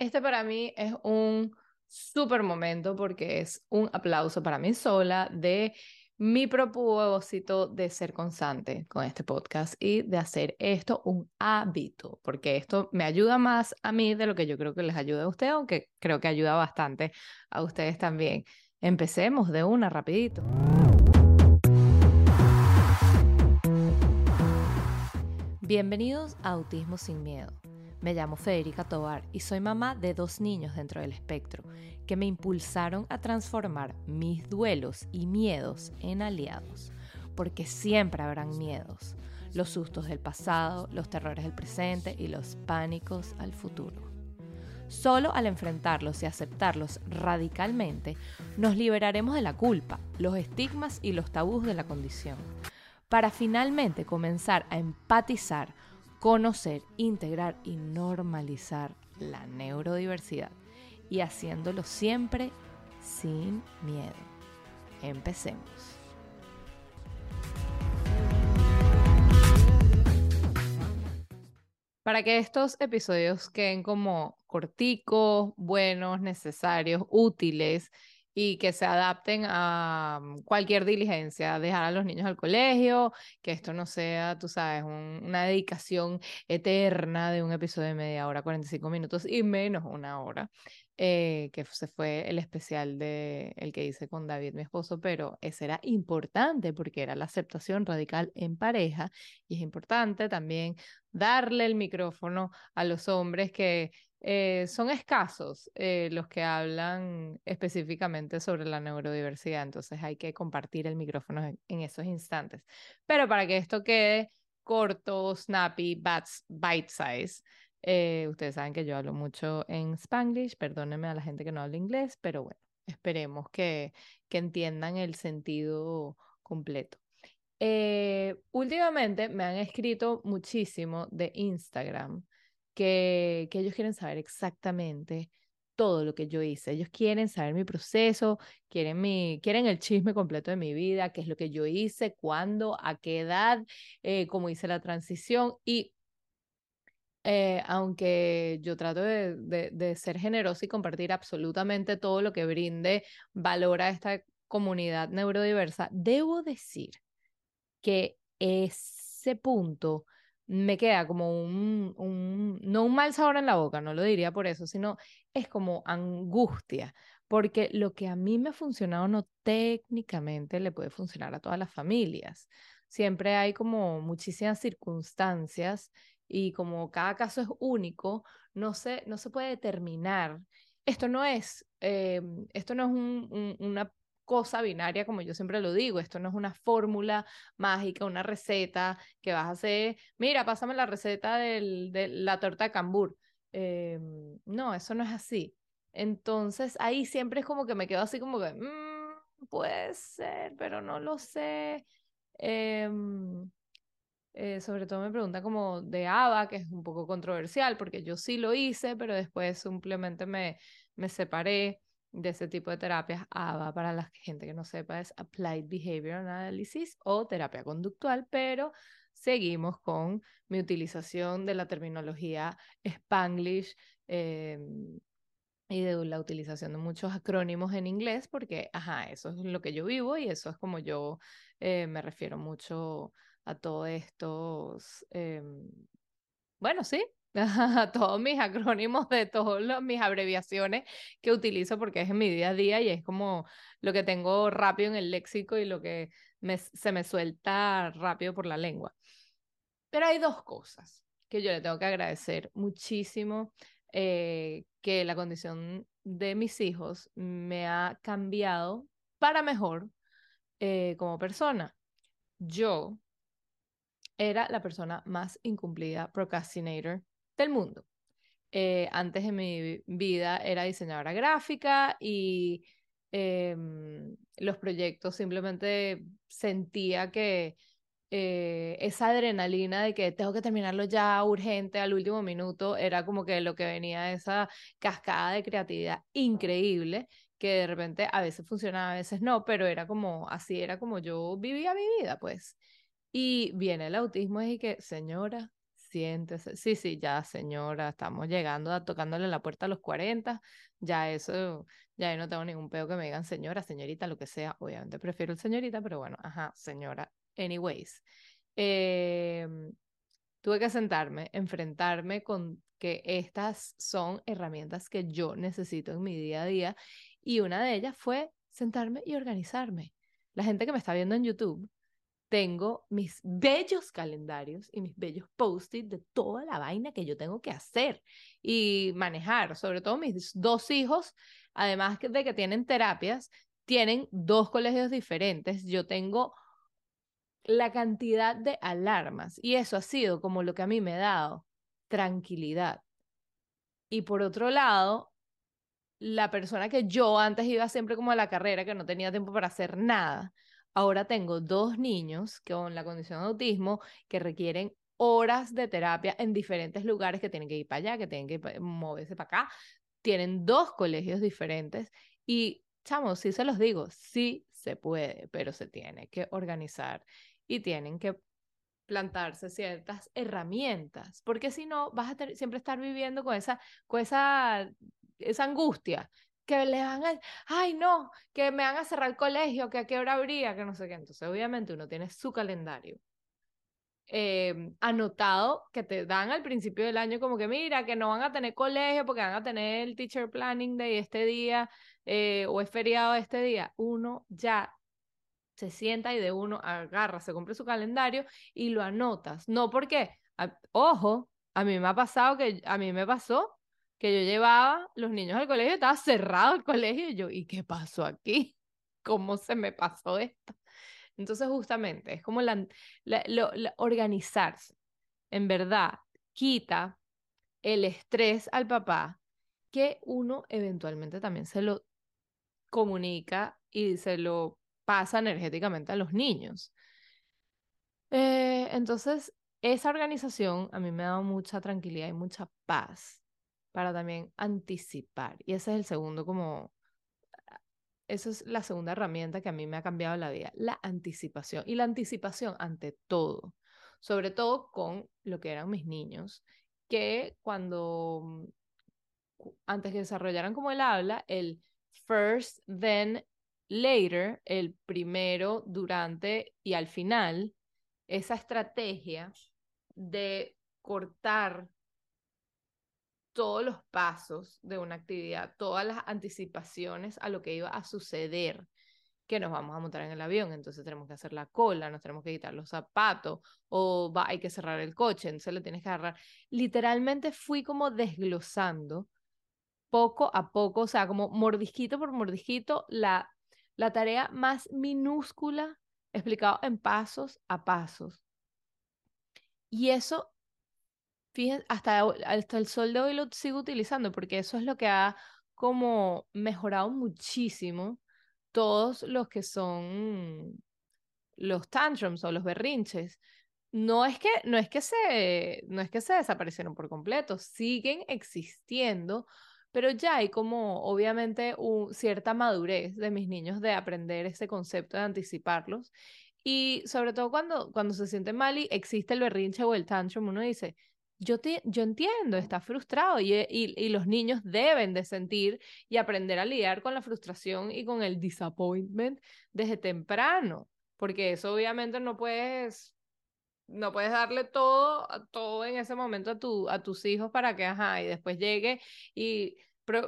Este para mí es un súper momento porque es un aplauso para mí sola de mi propósito de ser constante con este podcast y de hacer esto un hábito, porque esto me ayuda más a mí de lo que yo creo que les ayuda a ustedes, aunque creo que ayuda bastante a ustedes también. Empecemos de una rapidito. Bienvenidos a Autismo sin Miedo. Me llamo Federica Tobar y soy mamá de dos niños dentro del espectro que me impulsaron a transformar mis duelos y miedos en aliados, porque siempre habrán miedos, los sustos del pasado, los terrores del presente y los pánicos al futuro. Solo al enfrentarlos y aceptarlos radicalmente, nos liberaremos de la culpa, los estigmas y los tabús de la condición, para finalmente comenzar a empatizar conocer, integrar y normalizar la neurodiversidad y haciéndolo siempre sin miedo. Empecemos. Para que estos episodios queden como corticos, buenos, necesarios, útiles y que se adapten a mm, cualquier diligencia, dejar a los niños al colegio, que esto no sea, tú sabes, una dedicación eterna de un episodio de media hora, 45 minutos y menos una hora, eh, que se fue el especial de el que hice con David, mi esposo, pero ese era importante porque era la aceptación radical en pareja y es importante también darle el micrófono a los hombres que eh, son escasos eh, los que hablan específicamente sobre la neurodiversidad, entonces hay que compartir el micrófono en, esos instantes. Pero para que esto quede corto, snappy, bite size, eh, ustedes saben que yo hablo mucho en spanglish, perdónenme a la gente que no habla inglés, pero bueno, esperemos que, que entiendan el sentido completo. últimamente me han escrito muchísimo de Instagram que, ellos quieren saber exactamente todo lo que yo hice. Ellos quieren saber mi proceso, quieren, mi, quieren el chisme completo de mi vida, qué es lo que yo hice, cuándo, a qué edad, eh, cómo hice la transición. Y eh, aunque yo trato de, de, ser generoso y compartir absolutamente todo lo que brinde valor a esta comunidad neurodiversa, debo decir que ese punto me queda como un, un, no un mal sabor en la boca, no lo diría por eso, sino es como angustia, porque lo que a mí me ha funcionado no técnicamente le puede funcionar a todas las familias. Siempre hay como muchísimas circunstancias y como cada caso es único, no se, no se puede determinar. Esto no es, eh, esto no es un, una cosa binaria, como yo siempre lo digo. Esto no es una fórmula mágica, una receta que vas a hacer. Mira, pásame la receta de la torta de cambur. Em, no, eso no es así. Entonces ahí siempre es como que me quedo así como que, mm, puede ser, pero no lo sé. Em, eh, sobre todo me pregunta como de ABA, que es un poco controversial, porque yo sí lo hice, pero después simplemente me, me separé de ese tipo de terapias. ABA, para la gente que no sepa, es Applied Behavior Analysis o terapia conductual, pero seguimos con mi utilización de la terminología Spanglish em, y de la utilización de muchos acrónimos en inglés, porque, ajá, eso es lo que yo vivo y eso es como yo eh, me refiero mucho a todos estos, em, bueno, sí, todos mis acrónimos de todas mis abreviaciones que utilizo porque es en mi día a día y es como lo que tengo rápido en el léxico y lo que se me suelta rápido por la lengua. Pero hay dos cosas que yo le tengo que agradecer muchísimo eh, que la condición de mis hijos me ha cambiado para mejor eh, como persona. Yo era la persona más incumplida, procrastinator del mundo. Eh, antes de mi vida era diseñadora gráfica y em, los proyectos simplemente sentía que eh, esa adrenalina de que tengo que terminarlo ya urgente al último minuto era como que lo que venía esa cascada de creatividad increíble que de repente a veces funcionaba, a veces no, pero era como así, era como yo vivía mi vida, pues. Y viene el autismo y que, señora, siéntese. Sí, sí, ya señora, estamos llegando a tocándole la puerta a los 40, ya eso, ya no tengo ningún pedo que me digan señora, señorita, lo que sea. Obviamente prefiero el señorita, pero bueno, ajá, señora. Anyways, em, tuve que sentarme, enfrentarme con que estas son herramientas que yo necesito en mi día a día y una de ellas fue sentarme y organizarme. La gente que me está viendo en YouTube, tengo mis bellos calendarios y mis bellos post-it de toda la vaina que yo tengo que hacer y manejar, sobre todo mis dos hijos, además de que tienen terapias, tienen dos colegios diferentes. Yo tengo la cantidad de alarmas y eso ha sido como lo que a mí me ha dado tranquilidad. Y por otro lado, la persona que yo antes iba siempre como a la carrera, que no tenía tiempo para hacer nada, ahora tengo dos niños con la condición de autismo que requieren horas de terapia en diferentes lugares que tienen que ir para allá, que tienen que moverse para acá. Tienen dos colegios diferentes y, chamo, sí se los digo, sí se puede, pero se tiene que organizar y tienen que plantarse ciertas herramientas, porque si no vas a siempre estar viviendo con esa, con esa, esa angustia que le van a, ay no, que me van a cerrar el colegio, que a qué hora habría, que no sé qué. Entonces, obviamente uno tiene su calendario em, anotado que te dan al principio del año como que mira, que no van a tener colegio porque van a tener el teacher planning day este día eh, o es feriado este día. Uno ya se sienta y de uno agarra, se compra su calendario y lo anotas. No porque, ojo, a mí me ha pasado que, a mí me pasó que yo llevaba los niños al colegio, estaba cerrado el colegio y yo, ¿y qué pasó aquí? ¿Cómo se me pasó esto? Entonces, justamente, es como la, organizarse. En verdad, quita el estrés al papá que uno eventualmente también se lo comunica y se lo pasa energéticamente a los niños. Eh, entonces, esa organización a mí me ha dado mucha tranquilidad y mucha paz para también anticipar. Y ese es el segundo como, esa es la segunda herramienta que a mí me ha cambiado la vida, la anticipación. Y la anticipación ante todo, sobre todo con lo que eran mis niños, que cuando, antes que desarrollaran como el habla, el first, then, later, el primero, durante y al final, esa estrategia de cortar todos los pasos de una actividad, todas las anticipaciones a lo que iba a suceder, que nos vamos a montar en el avión, entonces tenemos que hacer la cola, nos tenemos que quitar los zapatos, o va, hay que cerrar el coche, entonces le tienes que agarrar. Literalmente fui como desglosando poco a poco, o sea, como mordisquito por mordisquito, la, la tarea más minúscula explicado en pasos a pasos. Y eso fíjense, hasta, hasta el sol de hoy lo sigo utilizando porque eso es lo que ha como mejorado muchísimo todos los que son los tantrums o los berrinches. No es que, no es que, se, no es que se desaparecieron por completo, siguen existiendo, pero ya hay como obviamente un, cierta madurez de mis niños de aprender ese concepto de anticiparlos. Y sobre todo cuando, cuando se siente mal y existe el berrinche o el tantrum, uno dice, yo, te, yo entiendo, está frustrado eh, y, y, los niños deben de sentir y aprender a lidiar con la frustración y con el disappointment desde temprano, porque eso obviamente no puedes, no puedes darle todo, todo en ese momento a, tu, a tus hijos para que, ajá, y después llegue y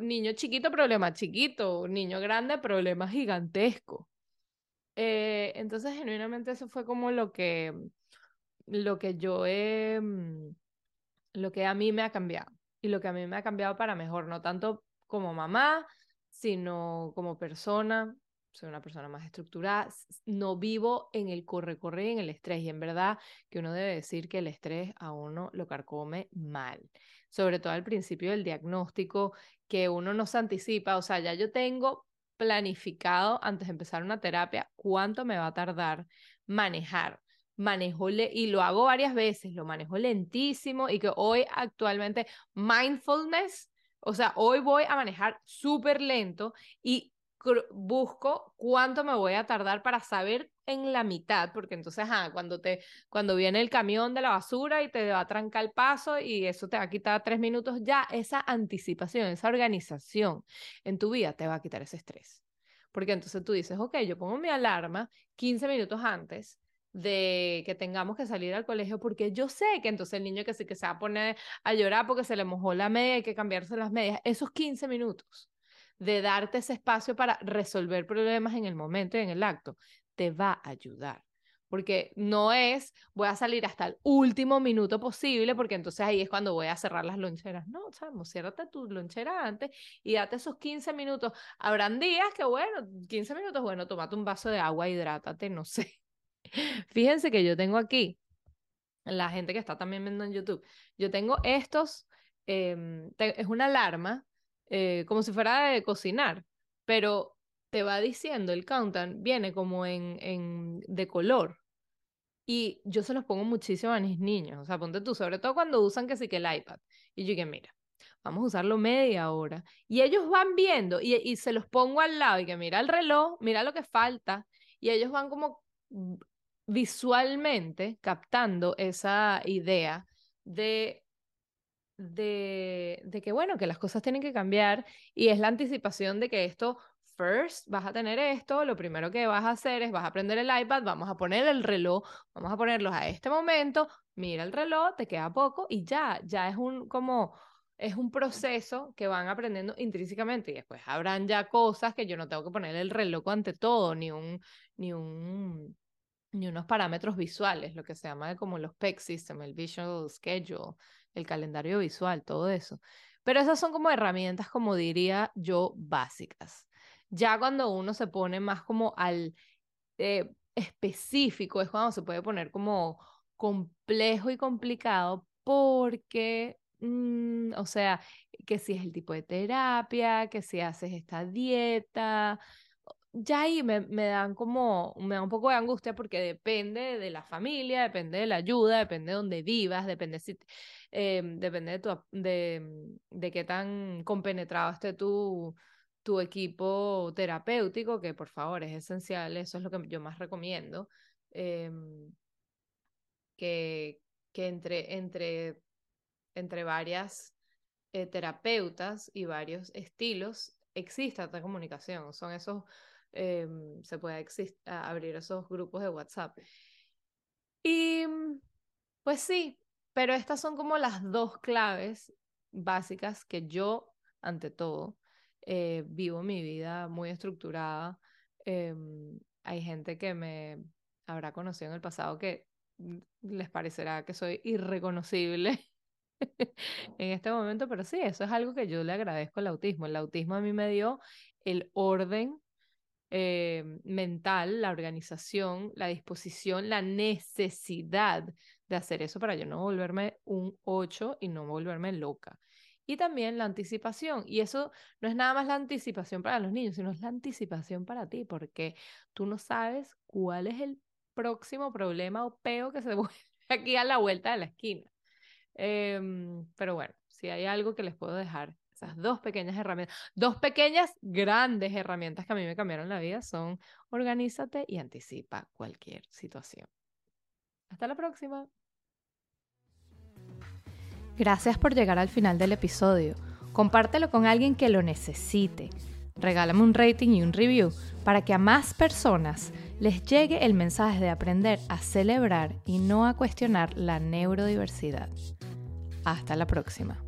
niño chiquito, problema chiquito, niño grande, problema gigantesco. Eh, entonces, genuinamente eso fue como lo que, lo que yo he... Mm, lo que a mí me ha cambiado y lo que a mí me ha cambiado para mejor, no tanto como mamá, sino como persona. Soy una persona más estructurada, no vivo en el corre-corre y en el estrés. Y en verdad que uno debe decir que el estrés a uno lo carcome mal. Sobre todo al principio del diagnóstico, que uno no se anticipa. O sea, ya yo tengo planificado antes de empezar una terapia cuánto me va a tardar manejar manejo y lo hago varias veces, lo manejo lentísimo y que hoy actualmente mindfulness, o sea, hoy voy a manejar súper lento y busco cuánto me voy a tardar para saber en la mitad, porque entonces, ah, cuando, te, cuando viene el camión de la basura y te va a trancar el paso y eso te va a quitar tres minutos, ya esa anticipación, esa organización en tu vida te va a quitar ese estrés. Porque entonces tú dices, ok, yo pongo mi alarma 15 minutos antes de que tengamos que salir al colegio porque yo sé que entonces el niño que sí que se va a poner a llorar porque se le mojó la media, hay que cambiarse las medias, esos 15 minutos de darte ese espacio para resolver problemas en el momento y en el acto, te va a ayudar. Porque no es, voy a salir hasta el último minuto posible, porque entonces ahí es cuando voy a cerrar las loncheras. No, sabemos, ciérrate tu lonchera antes y date esos 15 minutos. Habrán días que, bueno, 15 minutos, bueno, tomate un vaso de agua, hidrátate, no sé. Fíjense que yo tengo aquí, la gente que está también viendo en YouTube, yo tengo estos, em, es una alarma, eh, como si fuera de cocinar, pero te va diciendo el countdown, viene como en, en de color. Y yo se los pongo muchísimo a mis niños, o sea, ponte tú, sobre todo cuando usan que sí que el iPad. Y yo que mira, vamos a usarlo media hora. Y ellos van viendo y, y se los pongo al lado y que mira el reloj, mira lo que falta. Y ellos van como visualmente captando esa idea de, de, que, bueno, que las cosas tienen que cambiar y es la anticipación de que esto, first, vas a tener esto, lo primero que vas a hacer es, vas a prender el iPad, vamos a poner el reloj, vamos a ponerlos a este momento, mira el reloj, te queda poco y ya, ya es un como... Es un proceso que van aprendiendo intrínsecamente y después habrán ya cosas que yo no tengo que poner el reloj ante todo, ni un, ni un ni unos parámetros visuales, lo que se llama como los PEC System, el Visual Schedule, el calendario visual, todo eso. Pero esas son como herramientas, como diría yo, básicas. Ya cuando uno se pone más como al eh, específico, es cuando se puede poner como complejo y complicado porque, mm, o sea, que si es el tipo de terapia, que si haces esta dieta, ya ahí me, dan como, me da un poco de angustia porque depende de la familia, depende de la ayuda, depende de dónde vivas, depende, si, eh, depende de, tu, de, de qué tan compenetrado esté tu, tu equipo terapéutico, que por favor es esencial, eso es lo que yo más recomiendo, em, que, que entre, entre, entre varias eh, terapeutas y varios estilos exista esta comunicación, son esos Em, se puede abrir esos grupos de WhatsApp. Y mm, pues sí, pero estas son como las dos claves básicas que yo, ante todo, eh, vivo mi vida muy estructurada. Em, hay gente que me habrá conocido en el pasado que mm, les parecerá que soy irreconocible en este momento, pero sí, eso es algo que yo le agradezco al autismo. El autismo a mí me dio el orden eh, mental, la organización, la disposición, la necesidad de hacer eso para yo no volverme un 8 y no volverme loca. Y también la anticipación. Y eso no es nada más la anticipación para los niños, sino es la anticipación para ti, porque tú no sabes cuál es el próximo problema o peo que se vuelve aquí a la vuelta de la esquina. Em, pero bueno, si hay algo que les puedo dejar esas dos pequeñas herramientas, dos pequeñas grandes herramientas que a mí me cambiaron la vida son organízate y anticipa cualquier situación. Hasta la próxima. Gracias por llegar al final del episodio. Compártelo con alguien que lo necesite. Regálame un rating y un review para que a más personas les llegue el mensaje de aprender a celebrar y no a cuestionar la neurodiversidad. Hasta la próxima.